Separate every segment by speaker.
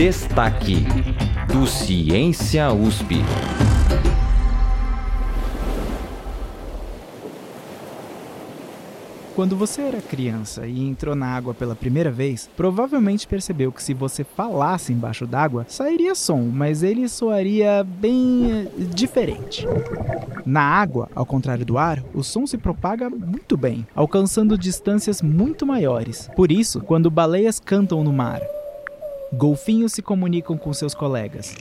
Speaker 1: Destaque do Ciência USP.
Speaker 2: Quando você era criança e entrou na água pela primeira vez, provavelmente percebeu que se você falasse embaixo d'água, sairia som, mas ele soaria bem eh, diferente. Na água, ao contrário do ar, o som se propaga muito bem, alcançando distâncias muito maiores. Por isso, quando baleias cantam no mar, golfinhos se comunicam com seus colegas,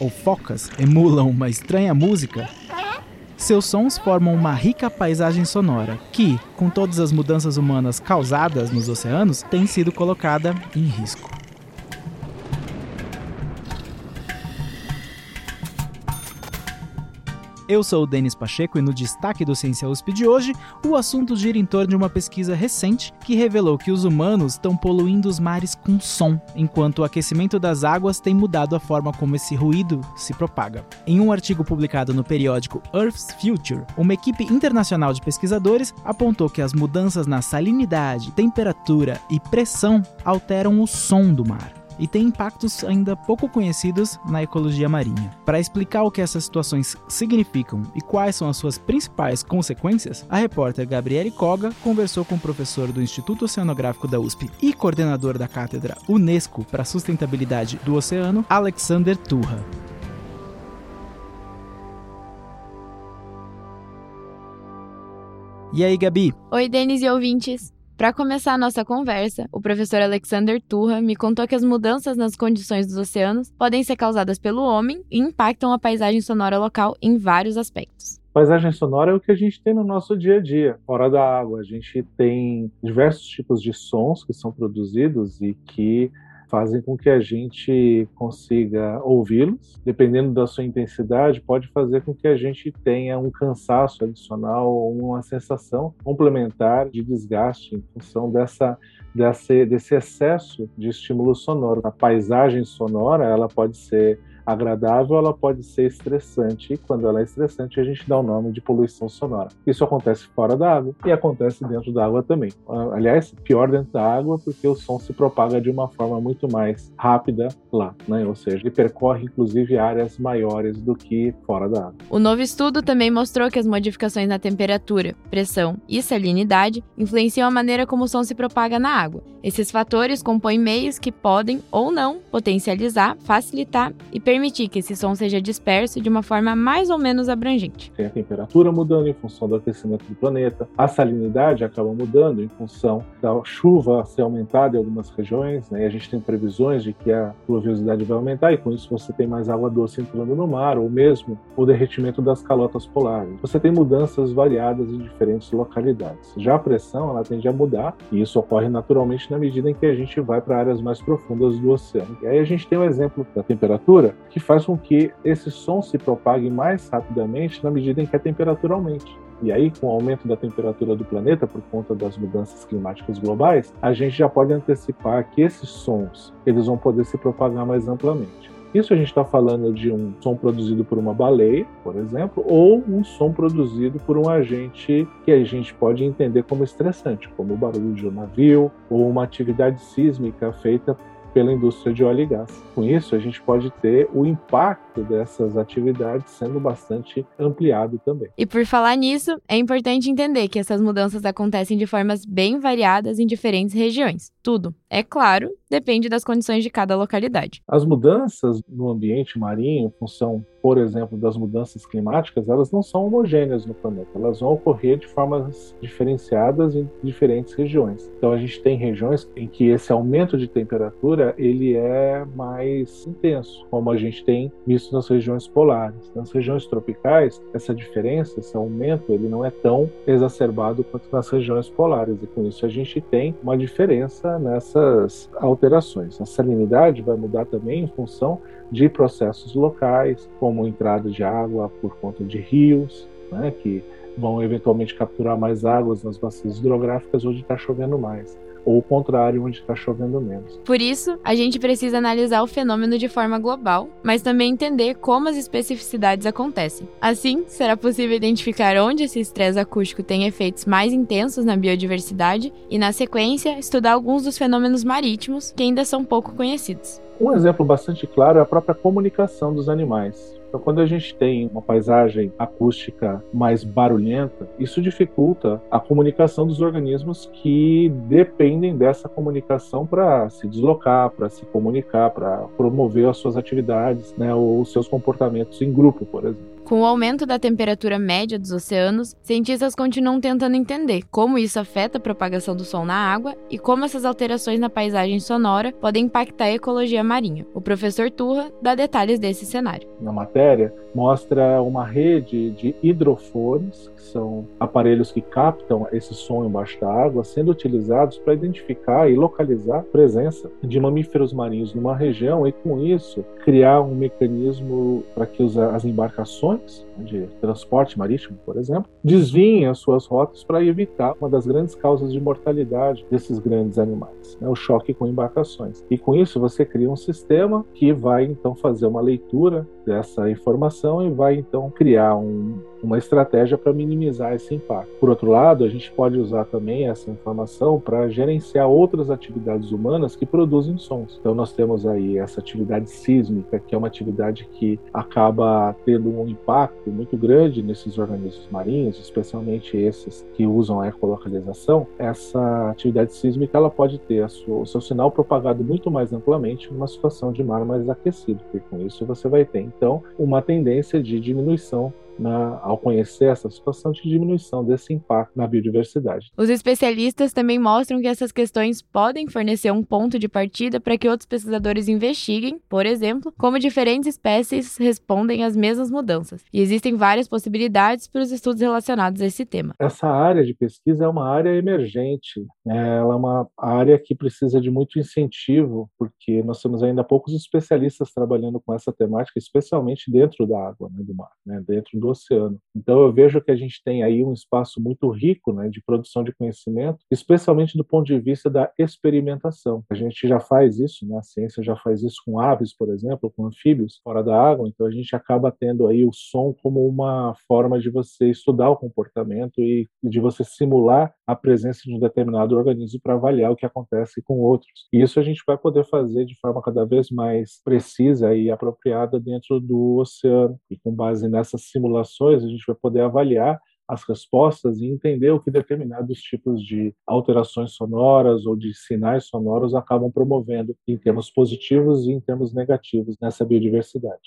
Speaker 2: ou focas emulam uma estranha música, seus sons formam uma rica paisagem sonora que, com todas as mudanças humanas causadas nos oceanos, tem sido colocada em risco. Eu sou o Denis Pacheco e no destaque do Ciência USP de hoje, o assunto gira em torno de uma pesquisa recente que revelou que os humanos estão poluindo os mares com som, enquanto o aquecimento das águas tem mudado a forma como esse ruído se propaga. Em um artigo publicado no periódico Earth's Future, uma equipe internacional de pesquisadores apontou que as mudanças na salinidade, temperatura e pressão alteram o som do mar e tem impactos ainda pouco conhecidos na ecologia marinha. Para explicar o que essas situações significam e quais são as suas principais consequências, a repórter Gabriele Koga conversou com o professor do Instituto Oceanográfico da USP e coordenador da cátedra Unesco para a Sustentabilidade do Oceano, Alexander Turra. E aí, Gabi?
Speaker 3: Oi, Denis e ouvintes. Para começar a nossa conversa, o professor Alexander Turra me contou que as mudanças nas condições dos oceanos podem ser causadas pelo homem e impactam a paisagem sonora local em vários aspectos.
Speaker 4: Paisagem sonora é o que a gente tem no nosso dia a dia, fora da água. A gente tem diversos tipos de sons que são produzidos e que fazem com que a gente consiga ouvi-los. Dependendo da sua intensidade, pode fazer com que a gente tenha um cansaço adicional ou uma sensação complementar de desgaste em função dessa desse, excesso de estímulo sonoro. A paisagem sonora ela pode ser agradável, ela pode ser estressante. E quando ela é estressante, a gente dá o nome de poluição sonora. Isso acontece fora da água e acontece dentro da água também. Aliás, pior dentro da água porque o som se propaga de uma forma muito mais rápida lá, né? Ou seja, ele percorre inclusive áreas maiores do que fora da água.
Speaker 3: O novo estudo também mostrou que as modificações na temperatura, pressão e salinidade influenciam a maneira como o som se propaga na água. Esses fatores compõem meios que podem ou não potencializar, facilitar e permitir que esse som seja disperso de uma forma mais ou menos abrangente.
Speaker 4: Tem a temperatura mudando em função do aquecimento do planeta, a salinidade acaba mudando em função da chuva ser aumentada em algumas regiões, né? e a gente tem previsões de que a pluviosidade vai aumentar, e com isso você tem mais água doce entrando no mar, ou mesmo o derretimento das calotas polares. Você tem mudanças variadas em diferentes localidades. Já a pressão, ela tende a mudar, e isso ocorre naturalmente na medida em que a gente vai para áreas mais profundas do oceano. E aí a gente tem um exemplo da temperatura, que faz com que esse som se propague mais rapidamente na medida em que a temperatura aumente. E aí, com o aumento da temperatura do planeta por conta das mudanças climáticas globais, a gente já pode antecipar que esses sons eles vão poder se propagar mais amplamente. Isso a gente está falando de um som produzido por uma baleia, por exemplo, ou um som produzido por um agente que a gente pode entender como estressante, como o barulho de um navio ou uma atividade sísmica feita pela indústria de óleo e gás. Com isso, a gente pode ter o impacto dessas atividades sendo bastante ampliado também.
Speaker 3: E por falar nisso, é importante entender que essas mudanças acontecem de formas bem variadas em diferentes regiões. Tudo, é claro, depende das condições de cada localidade.
Speaker 4: As mudanças no ambiente marinho, em função por exemplo, das mudanças climáticas, elas não são homogêneas no planeta. Elas vão ocorrer de formas diferenciadas em diferentes regiões. Então a gente tem regiões em que esse aumento de temperatura ele é mais intenso, como a gente tem visto nas regiões polares. Nas regiões tropicais, essa diferença, esse aumento, ele não é tão exacerbado quanto nas regiões polares. E com isso a gente tem uma diferença nessas alterações. A salinidade vai mudar também em função de processos locais, como entrada de água por conta de rios, né, que vão eventualmente capturar mais águas nas bacias hidrográficas onde está chovendo mais ou o contrário, onde está chovendo menos.
Speaker 3: Por isso, a gente precisa analisar o fenômeno de forma global, mas também entender como as especificidades acontecem. Assim, será possível identificar onde esse estresse acústico tem efeitos mais intensos na biodiversidade e, na sequência, estudar alguns dos fenômenos marítimos que ainda são pouco conhecidos.
Speaker 4: Um exemplo bastante claro é a própria comunicação dos animais. Então, quando a gente tem uma paisagem acústica mais barulhenta, isso dificulta a comunicação dos organismos que dependem dessa comunicação para se deslocar, para se comunicar, para promover as suas atividades, né, ou os seus comportamentos em grupo, por exemplo.
Speaker 3: Com o aumento da temperatura média dos oceanos, cientistas continuam tentando entender como isso afeta a propagação do som na água e como essas alterações na paisagem sonora podem impactar a ecologia marinha. O professor Turra dá detalhes desse cenário.
Speaker 4: Na matéria, mostra uma rede de hidrofones, que são aparelhos que captam esse som embaixo da água, sendo utilizados para identificar e localizar a presença de mamíferos marinhos numa região e, com isso, criar um mecanismo para que as embarcações de transporte marítimo, por exemplo, desviem as suas rotas para evitar uma das grandes causas de mortalidade desses grandes animais, né, o choque com embarcações. E com isso você cria um sistema que vai então fazer uma leitura dessa informação e vai então criar um, uma estratégia para minimizar esse impacto. Por outro lado, a gente pode usar também essa informação para gerenciar outras atividades humanas que produzem sons. Então nós temos aí essa atividade sísmica, que é uma atividade que acaba tendo um impacto muito grande nesses organismos marinhos, especialmente esses que usam a ecolocalização. Essa atividade sísmica ela pode ter sua, o seu sinal propagado muito mais amplamente numa situação de mar mais aquecido, e com isso você vai ter então uma tendência de diminuição na, ao conhecer essa situação de diminuição desse impacto na biodiversidade.
Speaker 3: Os especialistas também mostram que essas questões podem fornecer um ponto de partida para que outros pesquisadores investiguem, por exemplo, como diferentes espécies respondem às mesmas mudanças. E existem várias possibilidades para os estudos relacionados a esse tema.
Speaker 4: Essa área de pesquisa é uma área emergente, né? ela é uma área que precisa de muito incentivo, porque nós temos ainda poucos especialistas trabalhando com essa temática, especialmente dentro da água, né, do mar, né, dentro do oceano. Então eu vejo que a gente tem aí um espaço muito rico né, de produção de conhecimento, especialmente do ponto de vista da experimentação. A gente já faz isso, né, a ciência já faz isso com aves, por exemplo, com anfíbios fora da água, então a gente acaba tendo aí o som como uma forma de você estudar o comportamento e de você simular a presença de um determinado organismo para avaliar o que acontece com outros. E isso a gente vai poder fazer de forma cada vez mais precisa e apropriada dentro do oceano. E com base nessa simulação a gente vai poder avaliar as respostas e entender o que determinados tipos de alterações sonoras ou de sinais sonoros acabam promovendo em termos positivos e em termos negativos nessa biodiversidade.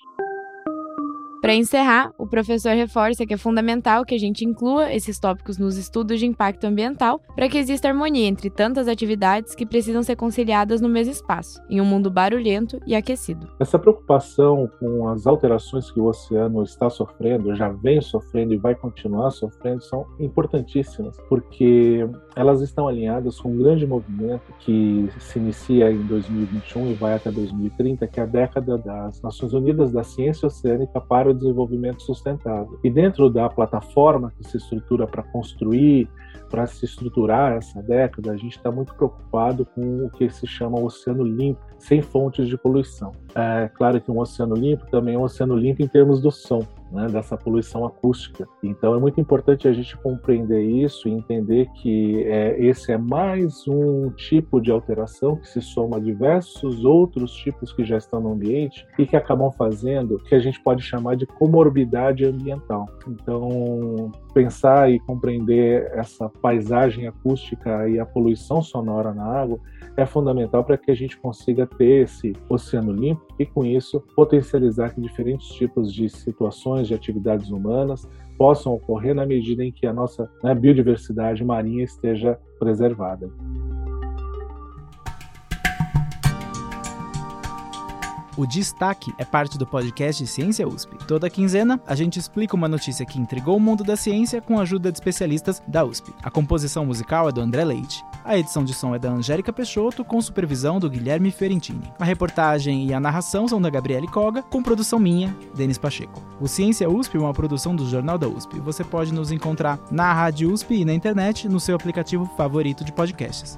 Speaker 3: Para encerrar, o professor reforça que é fundamental que a gente inclua esses tópicos nos estudos de impacto ambiental para que exista harmonia entre tantas atividades que precisam ser conciliadas no mesmo espaço, em um mundo barulhento e aquecido.
Speaker 4: Essa preocupação com as alterações que o oceano está sofrendo, já vem sofrendo e vai continuar sofrendo, são importantíssimas, porque elas estão alinhadas com um grande movimento que se inicia em 2021 e vai até 2030, que é a década das Nações Unidas da Ciência Oceânica para o desenvolvimento sustentável. E dentro da plataforma que se estrutura para construir, para se estruturar essa década, a gente está muito preocupado com o que se chama oceano limpo, sem fontes de poluição. É claro que um oceano limpo também é um oceano limpo em termos do som né, dessa poluição acústica. Então é muito importante a gente compreender isso e entender que é, esse é mais um tipo de alteração que se soma a diversos outros tipos que já estão no ambiente e que acabam fazendo que a gente pode chamar de comorbidade ambiental. Então pensar e compreender essa paisagem acústica e a poluição sonora na água é fundamental para que a gente consiga ter esse oceano limpo e, com isso, potencializar que diferentes tipos de situações, de atividades humanas possam ocorrer na medida em que a nossa né, biodiversidade marinha esteja preservada.
Speaker 2: O Destaque é parte do podcast Ciência USP. Toda quinzena, a gente explica uma notícia que intrigou o mundo da ciência com a ajuda de especialistas da USP. A composição musical é do André Leite. A edição de som é da Angélica Peixoto, com supervisão do Guilherme Ferentini. A reportagem e a narração são da Gabriele Koga, com produção minha, Denis Pacheco. O Ciência USP é uma produção do Jornal da USP. Você pode nos encontrar na Rádio USP e na internet no seu aplicativo favorito de podcasts.